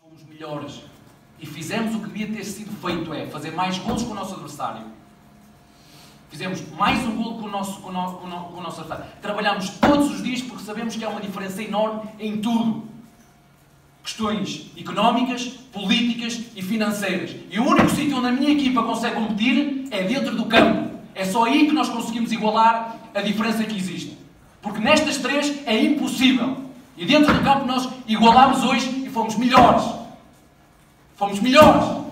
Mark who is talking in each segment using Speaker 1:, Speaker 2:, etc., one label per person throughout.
Speaker 1: Fomos melhores e fizemos o que devia ter sido feito, é fazer mais gols com o nosso adversário. Fizemos mais um gol com o nosso, com com o nosso adversário. Trabalhamos todos os dias porque sabemos que há uma diferença enorme em tudo. Questões económicas, políticas e financeiras. E o único sítio onde a minha equipa consegue competir é dentro do campo. É só aí que nós conseguimos igualar a diferença que existe. Porque nestas três é impossível. E dentro do campo nós igualámos hoje e fomos melhores. Fomos melhores.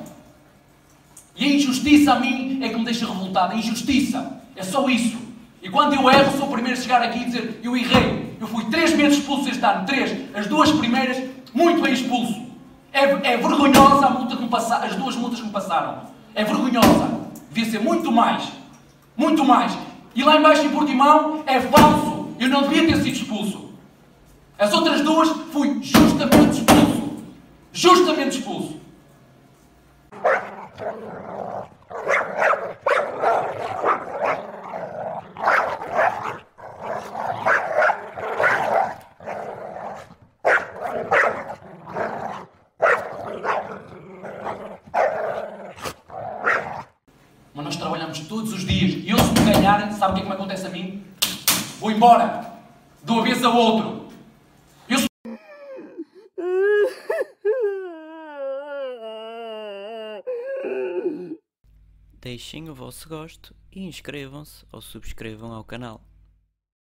Speaker 1: E a injustiça a mim é que me deixa revoltado. A injustiça. É só isso. E quando eu erro, sou o primeiro a chegar aqui e dizer: Eu errei. Eu fui três meses expulso este ano. Três. As duas primeiras, muito bem expulso. É, é vergonhosa a multa que me passaram. As duas multas que me passaram. É vergonhosa. Devia ser muito mais. Muito mais. E lá embaixo em Portimão é falso. Eu não devia ter sido expulso. As outras duas fui justamente expulso. Justamente expulso. Mas nós trabalhamos todos os dias. E eu, se me ganharem, sabe o que é que me acontece a mim? Vou embora. De uma vez a outro. Eu sou...
Speaker 2: Deixem o vosso gosto e inscrevam-se ou subscrevam ao canal.